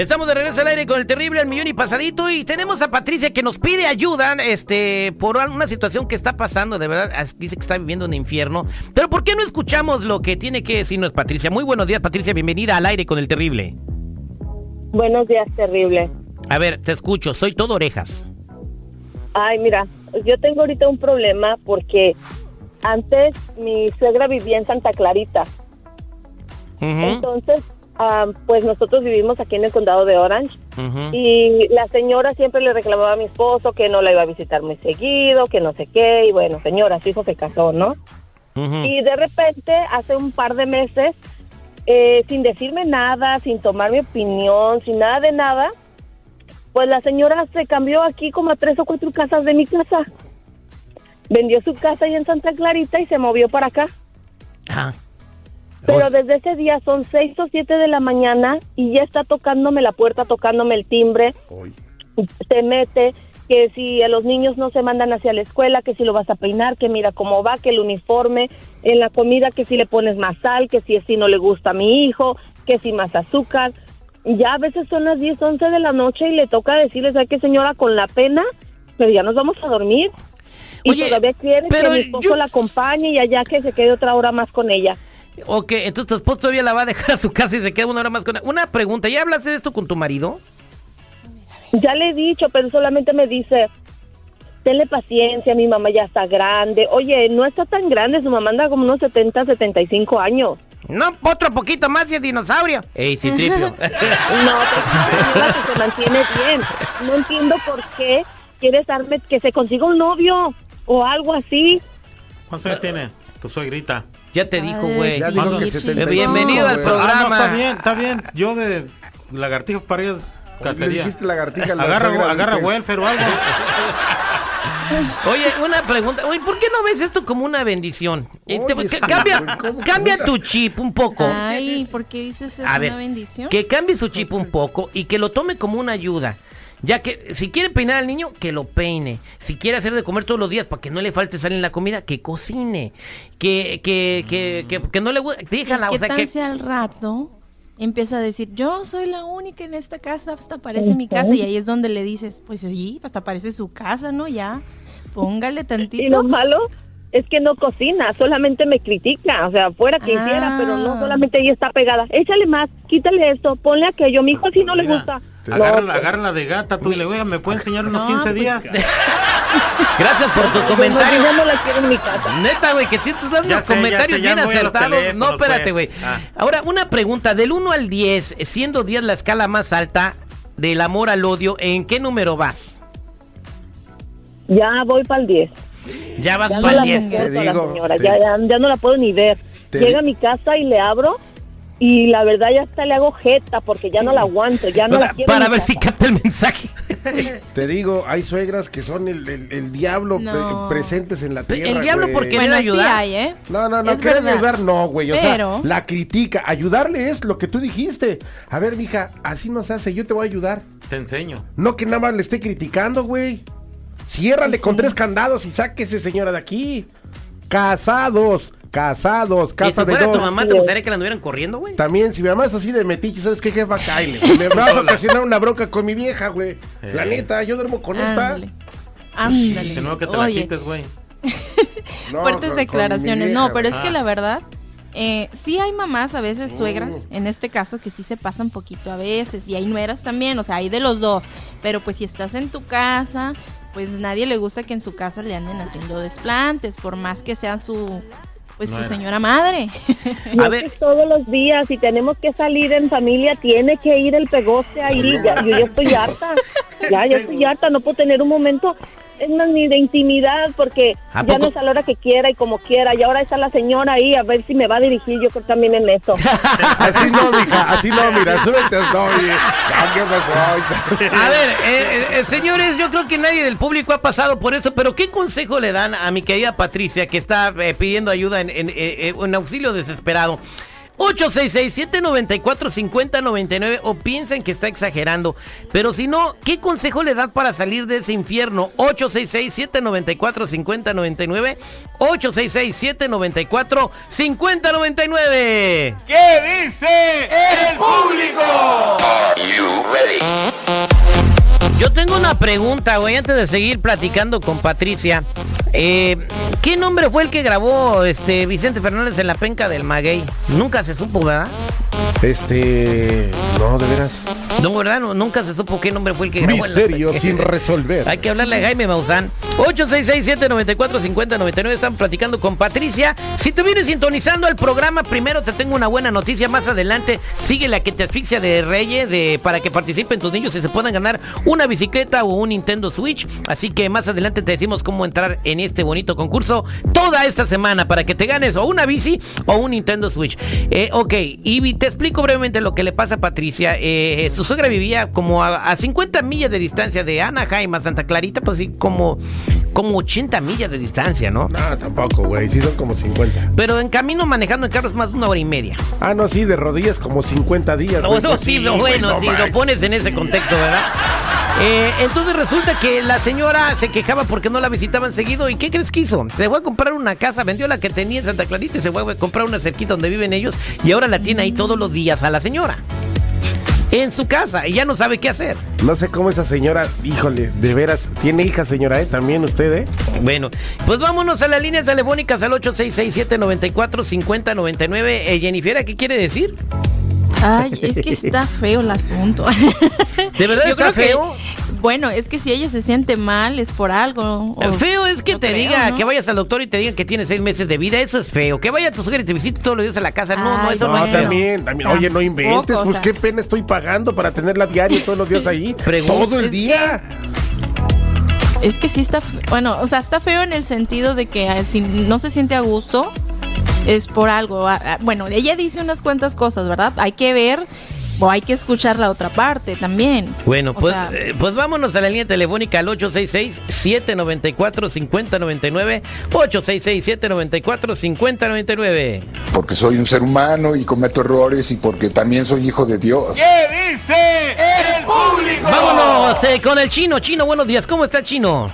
Estamos de regreso al aire con el terrible al millón y pasadito y tenemos a Patricia que nos pide ayuda este por una situación que está pasando, de verdad, dice que está viviendo un infierno. Pero ¿por qué no escuchamos lo que tiene que decirnos Patricia? Muy buenos días, Patricia, bienvenida al aire con el terrible. Buenos días, terrible. A ver, te escucho, soy todo orejas. Ay, mira, yo tengo ahorita un problema porque antes mi suegra vivía en Santa Clarita. Entonces, pues nosotros vivimos aquí en el condado de Orange y la señora siempre le reclamaba a mi esposo que no la iba a visitar muy seguido, que no sé qué, y bueno, señora, su hijo se casó, ¿no? Y de repente, hace un par de meses, eh, sin decirme nada, sin tomar mi opinión, sin nada de nada, pues la señora se cambió aquí como a tres o cuatro casas de mi casa. Vendió su casa ahí en Santa Clarita y se movió para acá. Ajá. Pero desde ese día son seis o siete de la mañana y ya está tocándome la puerta, tocándome el timbre. Se mete que si a los niños no se mandan hacia la escuela, que si lo vas a peinar, que mira cómo va, que el uniforme, en la comida que si le pones más sal, que si así no le gusta a mi hijo, que si más azúcar. Ya a veces son las 10, 11 de la noche y le toca decirles, ¿sabes qué señora? Con la pena, pero ya nos vamos a dormir. Y todavía quiere que mi esposo la acompañe y allá que se quede otra hora más con ella. Ok, entonces tu esposo todavía la va a dejar a su casa y se queda una hora más con ella. Una pregunta, ¿ya hablaste de esto con tu marido? Ya le he dicho, pero solamente me dice, tenle paciencia, mi mamá ya está grande. Oye, no está tan grande, su mamá anda como unos 70, 75 años. No, otro poquito más y es dinosaurio. Ey, sí, tripio. no, pues que se mantiene bien. No entiendo por qué quieres darme que se consiga un novio o algo así. ¿Cuántos años tiene tu suegrita? Ya te dijo, güey. Bienvenido al programa. Ah, está bien, está bien. Yo de lagartijas para cacería. dijiste lagartija agarra, agarra welfare o algo. Oye, una pregunta. Oye, ¿por qué no ves esto como una bendición? Cambia, cambia tu chip un poco. Ay, ¿por qué dices es una bendición? Que cambie su chip un poco y que lo tome como una ayuda. Ya que si quiere peinar al niño, que lo peine. Si quiere hacer de comer todos los días para que no le falte salir en la comida, que cocine. Que, que, que, que, no le guste. Déjala, o sea, que. al rato empieza a decir, yo soy la única en esta casa, hasta parece mi casa. Y ahí es donde le dices, pues sí, hasta parece su casa, ¿no? Ya, póngale tantito. Y lo malo es que no cocina, solamente me critica, o sea, fuera que hiciera, pero no ah. solamente ella está pegada. Échale más, quítale esto, ponle aquello, mi hijo así no le gusta. Agárrala, de gata, tú y le voy ¿me puede enseñar unos 15 pues, días? Gracias por tu comentario. Yo no la quiero en mi casa. Neta, güey, que si tú das unos comentarios bien acertados. No, espérate, güey. Ah. Ahora, una pregunta, del 1 al 10, siendo 10 la escala más alta del amor al odio, ¿en qué número vas? Ya voy para el 10. Ya vas para el 10. ya, ya, no la puedo ni ver. Llega a mi casa y le abro y la verdad ya hasta le hago jeta porque ya no la aguanto, ya no la quiero. Para ver si capta el mensaje. Te digo, hay suegras que son el, el, diablo presentes en la tierra. El diablo porque bueno, ayudar. ¿eh? No, no, no, quieren ayudar, no, güey. O sea, la critica. Ayudarle es lo que tú dijiste. A ver, mija, así no se hace, yo te voy a ayudar. Te enseño. No que nada más le esté criticando, güey. Ciérrale con tres candados y sáquese, señora, de aquí. Casados. Casados, casa de dos. tu mamá, ¿te gustaría que la anduvieran corriendo, güey? También, si mi mamá es así de metiche, ¿sabes qué, jefa? Kyle? Me vas a ocasionar una bronca con mi vieja, güey. La neta, yo duermo con esta. Ándale. Se no que te la quites, güey. Fuertes declaraciones. no, pero es que la verdad, eh, sí hay mamás, a veces suegras, en este caso, que sí se pasan poquito a veces, y hay nueras también, o sea, hay de los dos. Pero pues si estás en tu casa, pues nadie le gusta que en su casa le anden haciendo desplantes, por más que sea su, pues su señora madre. a ver. todos los días, si tenemos que salir en familia, tiene que ir el pegoste ahí. Ya, yo ya estoy harta. Ya, ya estoy harta. No puedo tener un momento es más ni de intimidad porque ya no es a la hora que quiera y como quiera y ahora está la señora ahí a ver si me va a dirigir yo creo también en eso. Así no mija así no mira súbete a ver eh, eh, eh, señores yo creo que nadie del público ha pasado por eso pero qué consejo le dan a mi querida Patricia que está pidiendo ayuda en, en auxilio desesperado 866-794-5099 o piensan que está exagerando. Pero si no, ¿qué consejo le das para salir de ese infierno? 866-794-5099. 866-794-5099. ¿Qué dice el público? Yo tengo una pregunta, güey, antes de seguir platicando con Patricia. Eh, ¿Qué nombre fue el que grabó este Vicente Fernández en la penca del maguey? Nunca se supo, ¿verdad? Este. No, de veras. No, ¿verdad? nunca se supo qué nombre fue el que grabó. Misterio sin resolver. Hay que hablarle a Jaime Maussan. 866-794-5099. Están platicando con Patricia. Si te vienes sintonizando el programa, primero te tengo una buena noticia. Más adelante sigue la que te asfixia de Reyes de, para que participen tus niños y se puedan ganar una bicicleta o un Nintendo Switch. Así que más adelante te decimos cómo entrar en este bonito concurso toda esta semana para que te ganes o una bici o un Nintendo Switch. Eh, ok, y te explico brevemente lo que le pasa a Patricia. Eh, su suegra vivía como a, 50 millas de distancia de Anaheim a Santa Clarita, pues sí, como, como 80 millas de distancia, ¿no? No, tampoco, güey, sí son como 50. Pero en camino manejando en carro es más de una hora y media. Ah, no, sí, de rodillas como 50 días. No, no, sí, bueno, si lo pones en ese contexto, ¿verdad? Eh, entonces resulta que la señora se quejaba porque no la visitaban seguido. ¿Y qué crees que hizo? Se fue a comprar una casa, vendió la que tenía en Santa Clarita y se fue a comprar una cerquita donde viven ellos. Y ahora la tiene ahí todos los días a la señora en su casa y ya no sabe qué hacer. No sé cómo esa señora, híjole, de veras, tiene hija señora, ¿eh? También usted, ¿eh? Bueno, pues vámonos a las líneas telefónicas al 8667-945099. Eh, Jennifer, ¿qué quiere decir? Ay, es que está feo el asunto. ¿De verdad está feo? Bueno, es que si ella se siente mal es por algo. El feo es que te diga, que vayas al doctor y te digan que tiene seis meses de vida, eso es feo. Que vaya a tu suegra y te visites todos los días a la casa, no, no, eso no, es también, también. Oye, no inventes, pues qué pena estoy pagando para tenerla diario todos los días ahí. todo el día. es que sí está, bueno, o sea, está feo en el sentido de que ah, si no se siente a gusto, es por algo. Ah, ah, bueno, ella dice unas cuantas cosas, ¿verdad? Hay que ver o hay que escuchar la otra parte también. Bueno, pues, eh, pues vámonos a la línea telefónica al 866-794-5099. 866-794-5099. Porque soy un ser humano y cometo errores y porque también soy hijo de Dios. ¿Qué dice el público? Vámonos eh, con el chino. Chino, buenos días. ¿Cómo está chino?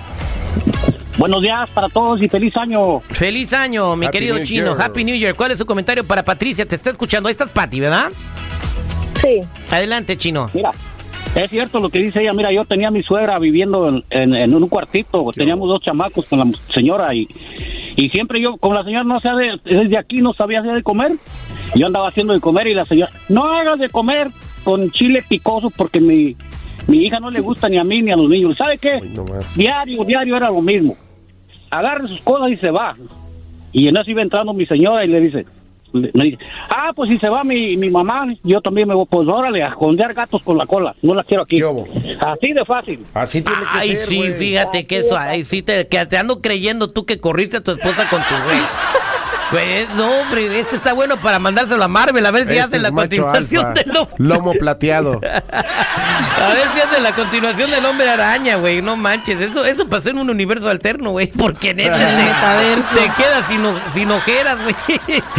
Buenos días para todos y feliz año. Feliz año, mi querido chino. Happy New Year. ¿Cuál es su comentario para Patricia? Te está escuchando. Ahí estás, Pati, ¿verdad? Sí. Adelante, chino. Mira, es cierto lo que dice ella. Mira, yo tenía a mi suegra viviendo en, un cuartito. Teníamos dos chamacos con la señora y, y siempre yo, como la señora no sabe, desde aquí no sabía hacer de comer, yo andaba haciendo de comer y la señora, no hagas de comer con chile picoso porque mi, mi hija no le gusta ni a mí ni a los niños. ¿Sabe qué? diario, diario era lo mismo agarra sus cosas y se va. Y en eso iba entrando mi señora y le dice, dice, ah, pues si se va mi, mi mamá, yo también me voy, pues órale, a esconder gatos con la cola, no las quiero aquí. Así de fácil. Así tiene que Ay, ser, sí, fíjate que eso, ay, sí, te, que te ando creyendo tú que corriste a tu esposa con tu güey. Pues no, hombre, este está bueno para mandárselo a Marvel, a ver si este hace la continuación del Lomo plateado. a ver si hace la continuación del hombre araña, güey. No manches, eso, eso pasó en un universo alterno, güey. Porque neta te, te quedas sin, sin ojeras, güey.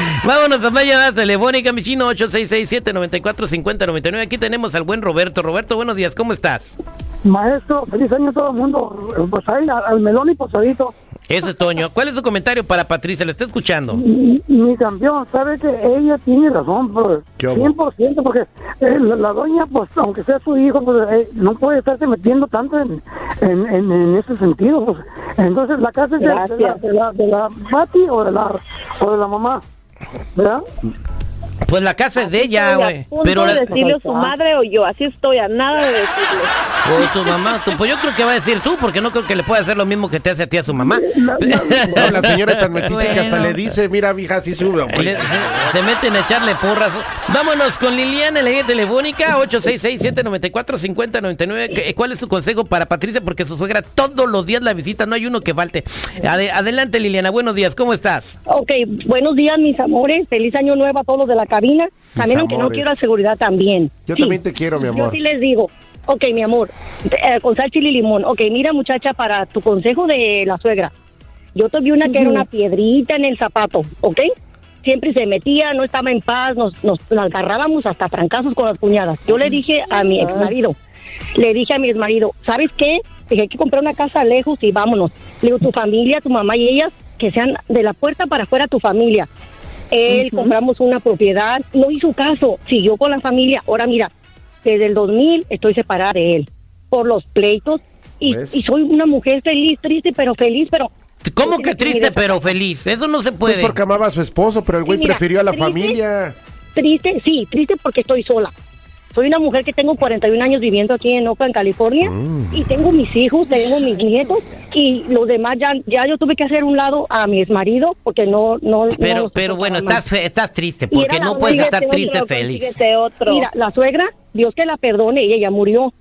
Vámonos a más llamadas telefónica, mi chino 866-794-5099. Aquí tenemos al buen Roberto. Roberto, buenos días, ¿cómo estás? Maestro, feliz año a todo el mundo. Pues ahí, al melón y posadito. Eso es Toño. ¿Cuál es su comentario para Patricia? ¿Lo está escuchando? Mi, campeón, sabe que ella tiene razón, pues, 100%, porque eh, la, doña, pues, aunque sea su hijo, pues, eh, no puede estarse metiendo tanto en, en, ese sentido. Pues. Entonces, la casa es de, la, de, la, o de la, o de la mamá, ¿verdad? Pues la casa es de ella, güey. Pero decirle a su madre o yo, así estoy, a nada de decirle. O tu mamá, pues yo creo que va a decir tú, porque no creo que le pueda hacer lo mismo que te hace a ti a su mamá. la señora es tan metida que hasta le dice, mira, mija, así sube. Se, meten a echarle porras. Vámonos con Liliana en la línea telefónica, 866-794-5099. ¿Cuál es su consejo para Patricia? Porque su suegra todos los días la visita, no hay uno que falte. adelante, Liliana, buenos días, ¿cómo estás? Ok, buenos días, mis amores. Feliz año nuevo a todos de la cabina. También, aunque no quiero seguridad, también. Yo también te quiero, mi amor. Yo sí les digo. Ok, mi amor, eh, con sal, chile y limón. Ok, mira, muchacha, para tu consejo de la suegra. Yo tuve una que era una piedrita en el zapato, ¿ok? siempre se metía, no estaba en paz, nos, nos, agarrábamos hasta trancazos con las cuñadas. Yo le dije a mi ex marido, le dije a mi ex marido, ¿sabes qué? Dije, hay que comprar una casa lejos y vámonos. Le digo, tu familia, tu mamá y ellas, que sean de la puerta para afuera tu familia. Él, compramos una propiedad, no hizo caso, siguió con la familia. Ahora mira, desde el 2000 estoy separada de él por los pleitos y, y soy una mujer feliz, triste, pero feliz, pero ¿Cómo que triste pero feliz? Eso no se puede. Pues porque amaba a su esposo, pero el güey prefirió a la familia. Triste, sí, triste porque estoy sola. Soy una mujer que tengo 41 años viviendo aquí en Oakland, California, mm. y tengo mis hijos, tengo mis nietos, y los demás ya, ya yo tuve que hacer un lado a mi exmarido porque no... no pero pero bueno, estás, estás triste, porque no puedes estar triste feliz. Mira, la suegra, Dios que la perdone, ella ya murió.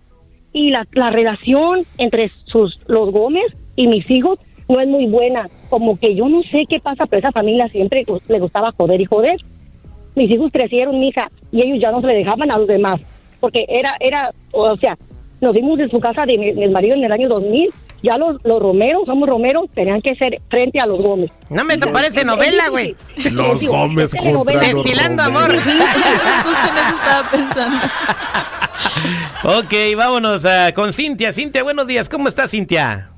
Y la, la relación entre sus los Gómez y mis hijos no es muy buena. Como que yo no sé qué pasa, pero esa familia siempre le gustaba joder y joder. Mis hijos crecieron, hija, y ellos ya no se le dejaban a los demás. Porque era, era, o sea, nos dimos de su casa de mi, marido en el año 2000 ya los, los romeros, somos romeros, tenían que ser frente a los Gómez. No me te parece novela, güey. Los Gómez contra Destilando amor. estaba pensando. ok, vámonos uh, con Cintia. Cintia, buenos días. ¿Cómo estás, Cintia?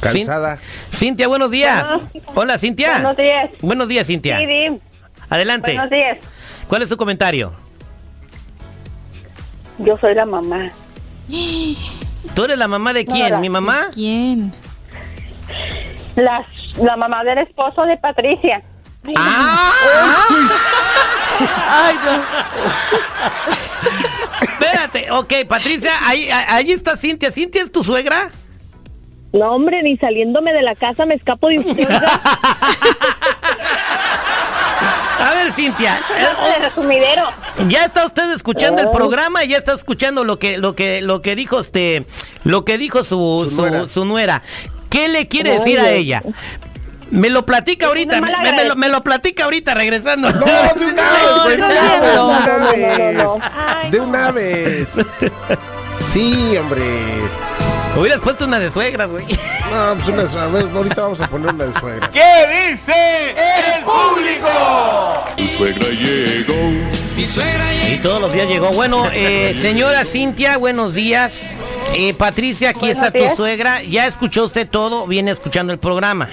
Cansada. Cintia, buenos días. Hola, Cintia. Buenos días. Buenos días, Cintia. Sí, Adelante. Buenos días. ¿Cuál es su comentario? Yo soy la mamá. ¿Tú eres la mamá de quién? ¿Mi mamá? ¿Quién? La, la mamá del esposo de Patricia. ¡Ah! Ay, no. Espérate, ok, Patricia, ahí, ahí está Cintia. ¿Cintia es tu suegra? No, hombre, ni saliéndome de la casa me escapo de usted. A ver, Cintia. Resumidero. Ya está usted escuchando el programa y ya está escuchando lo que, lo que, lo que dijo este, lo que dijo su, su, nuera. ¿Qué le quiere decir a ella? Me lo platica ahorita, me, lo, platica ahorita regresando. No, de una vez, de una vez. Sí, hombre. Hubieras puesto una de suegra, güey. No, pues una de Ahorita vamos a poner una de suegra. ¿Qué dice el público? Mi suegra llegó. Mi suegra llegó. Y todos los días llegó. Bueno, eh, señora Cintia, buenos días. Eh, Patricia, aquí está tu suegra. Ya escuchó usted todo, viene escuchando el programa.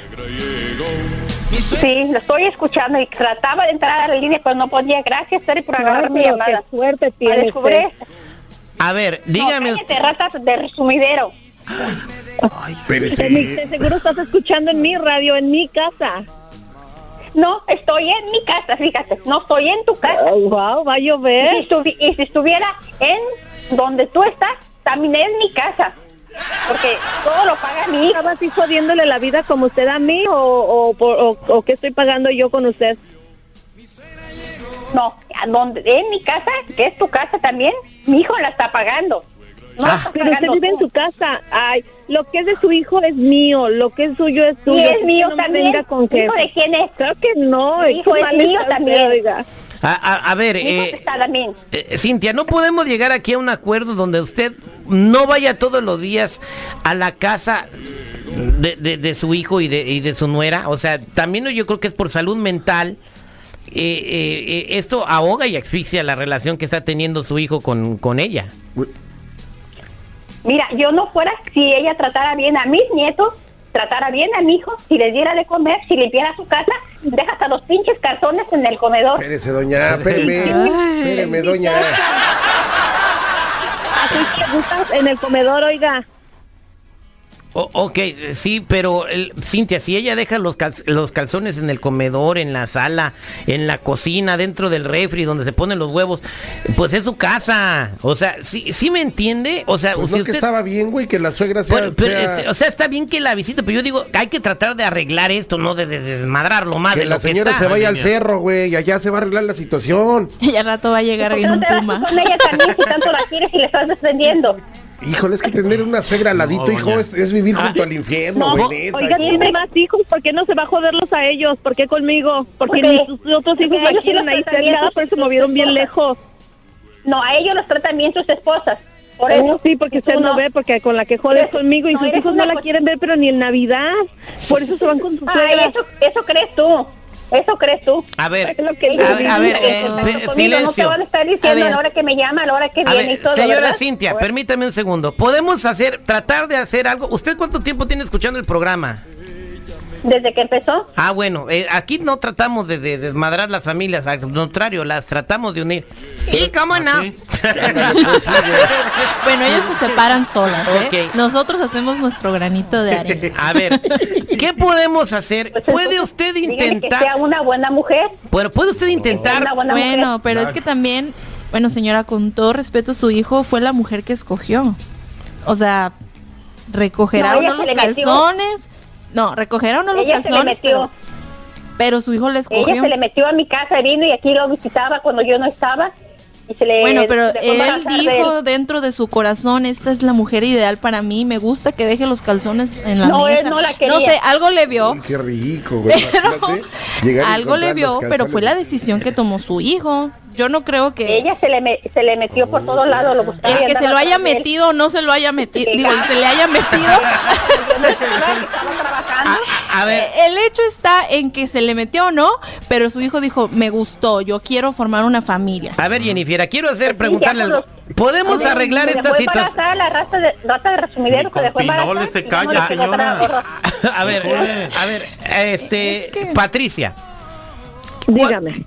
Sí, lo estoy escuchando y trataba de entrar a la línea, pero no podía. Gracias, Terry, por agarrar mi llamada. Qué suerte tiene A ver, dígame. No, cállate, de resumidero. Ay, pero seguro estás escuchando en mi radio, en mi casa. No, estoy en mi casa, fíjate, no estoy en tu casa. wow, va a llover. Y si, estuviera en donde tú estás, también es mi casa. Porque todo lo paga mi hija. ¿Estaba así jodiéndole la vida como usted a mí o, o, o, o qué estoy pagando yo con usted? No, donde, en mi casa, que es tu casa también, mi hijo la está pagando. Ah. pero usted vive en su casa. Ay, lo que es de su hijo es mío, lo que es suyo es suyo. Y es mío también. con que... ¿Hijo de quién es? Claro que no. hijo es mío también. A, ver, eh, eh, Cintia, no podemos llegar aquí a un acuerdo donde usted no vaya todos los días a la casa de, de, su hijo y de, y de su nuera. O sea, también yo creo que es por salud mental. Eh, esto ahoga y asfixia la relación que está teniendo su hijo con, con ella. Mira, yo no fuera si ella tratara bien a mis nietos, tratara bien a mi hijo, si les diera de comer, si limpiara su casa, deja hasta los pinches cartones en el comedor. Espérese, doña, espéreme, espéreme, doña. Así que gustas en el comedor, oiga ok, sí, pero Cintia, si ella deja los, los calzones en el comedor, en la sala, en la cocina, dentro del refri, donde se ponen los huevos, pues es su casa. O sea, ¿sí, sí me entiende? O sea, pues que estaba bien, güey, que la suegra sea, este, O sea, está bien que la visite, pero yo digo, hay que tratar de arreglar esto, no de, desmadrarlo más que de la señora se vaya al cerro, güey, y allá se va a arreglar la situación. Y al rato va a llegar en un puma. Con ella también, si tanto la quieres y le estás defendiendo. Híjole, es que tener una suegra al ladito, hijo, es, vivir ah, junto al infierno, no, Oiga, tiene más hijos, ¿por qué no se va a joderlos a ellos? ¿Por qué conmigo? Porque, ni sus otros hijos la quieren ahí cerca, por eso se movieron bien lejos. No, a ellos los tratan bien sus esposas. Por eso sí, porque usted no, ve, porque con la que jode conmigo y sus hijos no la quieren ver, pero ni en Navidad. Por eso se van con sus Ay, eso, eso crees tú. Eso crees tú. A ver, a, ver, eh, silencio. No te van a estar diciendo a, la hora que me llama, a la hora que viene y todo. Señora Cintia, permítame un segundo. ¿Podemos hacer, tratar de hacer algo? ¿Usted cuánto tiempo tiene escuchando el programa? Desde que empezó. Ah, bueno, eh, aquí no tratamos de, desmadrar las familias, al contrario, las tratamos de unir. ¿Y cómo no? bueno, ellos se separan solas, ¿eh? Nosotros hacemos nuestro granito de arena. A ver, ¿qué podemos hacer? Pues ¿Puede usted intentar? Que sea una buena mujer. Bueno, ¿puede usted intentar? Bueno, pero es que también, bueno, señora, con todo respeto, su hijo fue la mujer que escogió. O sea, recogerá uno los calzones. No, recogerá uno los calzones, pero, pero, su hijo le escogió. Ella se le metió a mi casa, vino y aquí lo visitaba cuando yo no estaba. Y se le, bueno, pero él dijo dentro de su corazón, esta es la mujer ideal para mí, me gusta que deje los calzones en la no, mesa. Él no la quería. No sé, algo le vio. qué rico, güey. algo le vio, pero fue la decisión que tomó su hijo yo no creo que... Ella se le, se le metió por todos lados. Lo el que se lo haya metido o no se lo haya metido, digo, se le haya metido... a, ver. Eh, el hecho está en que se le metió o no, pero su hijo dijo, me gustó, yo quiero formar una familia. A ver, Jennifer, quiero hacer, preguntarle algo. ¿Podemos arreglar esta situación? la raza de, rata de resumidero que se calla, señora. a ver, a ver, este, Patricia. Dígame.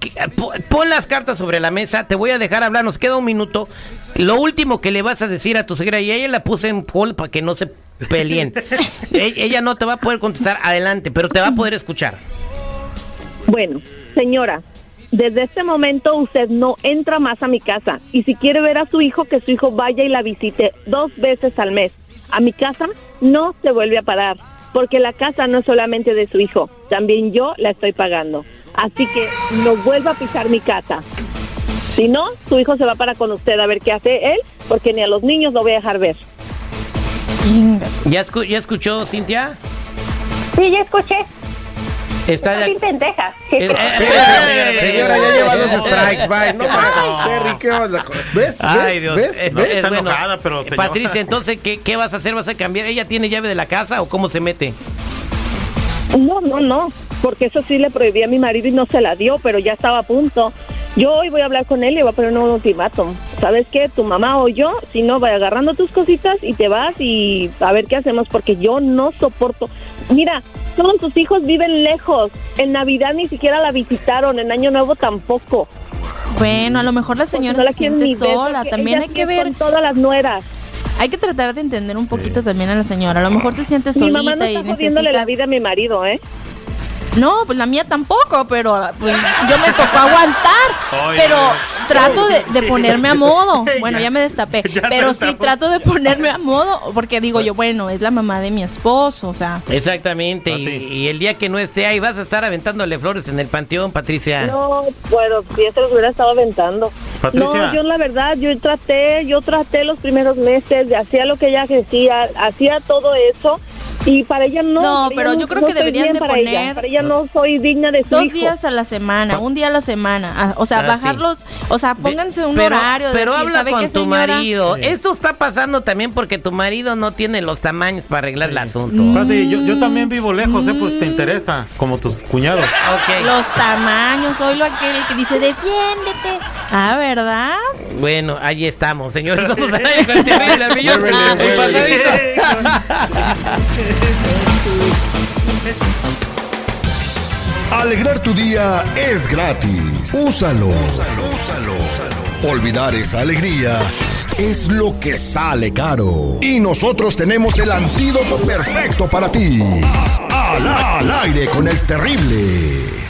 Pon las cartas sobre la mesa, te voy a dejar hablar, nos queda un minuto. Lo último que le vas a decir a tu señora, y ella la puse en poll para que no se peleen. E-, ella no te va a poder contestar adelante, pero te va a poder escuchar. Bueno, señora, desde este momento usted no entra más a mi casa y si quiere ver a su hijo, que su hijo vaya y la visite dos veces al mes. A mi casa no se vuelve a parar, porque la casa no es solamente de su hijo, también yo la estoy pagando. Así que no vuelva a pisar mi casa. Si no, su hijo se va para con usted a ver qué hace él, porque ni a los niños lo voy a dejar ver. ¿Ya, ¿Ya escuchó, Cintia? Sí, ya escuché. Está de... pendeja. Eh, eh, señora, ya lleva dos strikes, bye. No más. Terry, ¿qué onda? ¿Ves? Ay, Dios. ¿Ves? Es, está enojada, pero señora. Patricia, entonces, ¿qué, ¿qué vas a hacer? ¿Vas a cambiar? ¿Ella tiene llave de la casa o cómo se mete? No, no, no porque eso sí le prohibí a mi marido y no se la dio, pero ya estaba a punto. Yo hoy voy a hablar con él y voy a poner un ultimátum. ¿Sabes qué? Tu mamá o yo, si no, vaya agarrando tus cositas y te vas y a ver qué hacemos, porque yo no soporto. Mira, todos tus hijos viven lejos. En Navidad ni siquiera la visitaron, en Año Nuevo tampoco. Bueno, a lo mejor la señora no se siente sola, también hay que ver. Con todas las nueras. Hay que tratar de entender un poquito también a la señora. A lo mejor te sientes solita mi mamá no está y necesita... la vida a mi marido, ¿eh? No, pues la mía tampoco, pero pues, yo me tocó aguantar. pero trato de, ponerme a modo. Bueno, ya me destapé. pero sí trato de ponerme a modo, porque digo yo, bueno, es la mamá de mi esposo, o sea. Exactamente. Y, el día que no esté ahí, vas a estar aventándole flores en el panteón, Patricia. No, bueno, si eso lo hubiera estado aventando. Patricia. No, yo la verdad, yo traté, yo traté los primeros meses, hacía lo que ella decía, hacía todo eso y para ella no. No, pero yo creo que deberían de para poner. Ella. Para ella no soy digna de su Dos días a la semana, un día a la semana. Ah, o sea, ah, bajarlos. O sea, pónganse un horario. Pero habla con tu marido. Esto está pasando también porque tu marido no tiene los tamaños para arreglar el asunto. yo, yo, también vivo lejos, ¿eh? Pues te interesa, como tus cuñados. Los tamaños, soy lo aquel que dice, defiéndete. Ah, ¿verdad? Bueno, ahí estamos, señores. Vamos a ir con el terrible Alegrar tu día es gratis. Úsalo. Úsalo, úsalo, Olvidar esa alegría es lo que sale caro. Y nosotros tenemos el antídoto perfecto para ti. Al aire con el terrible.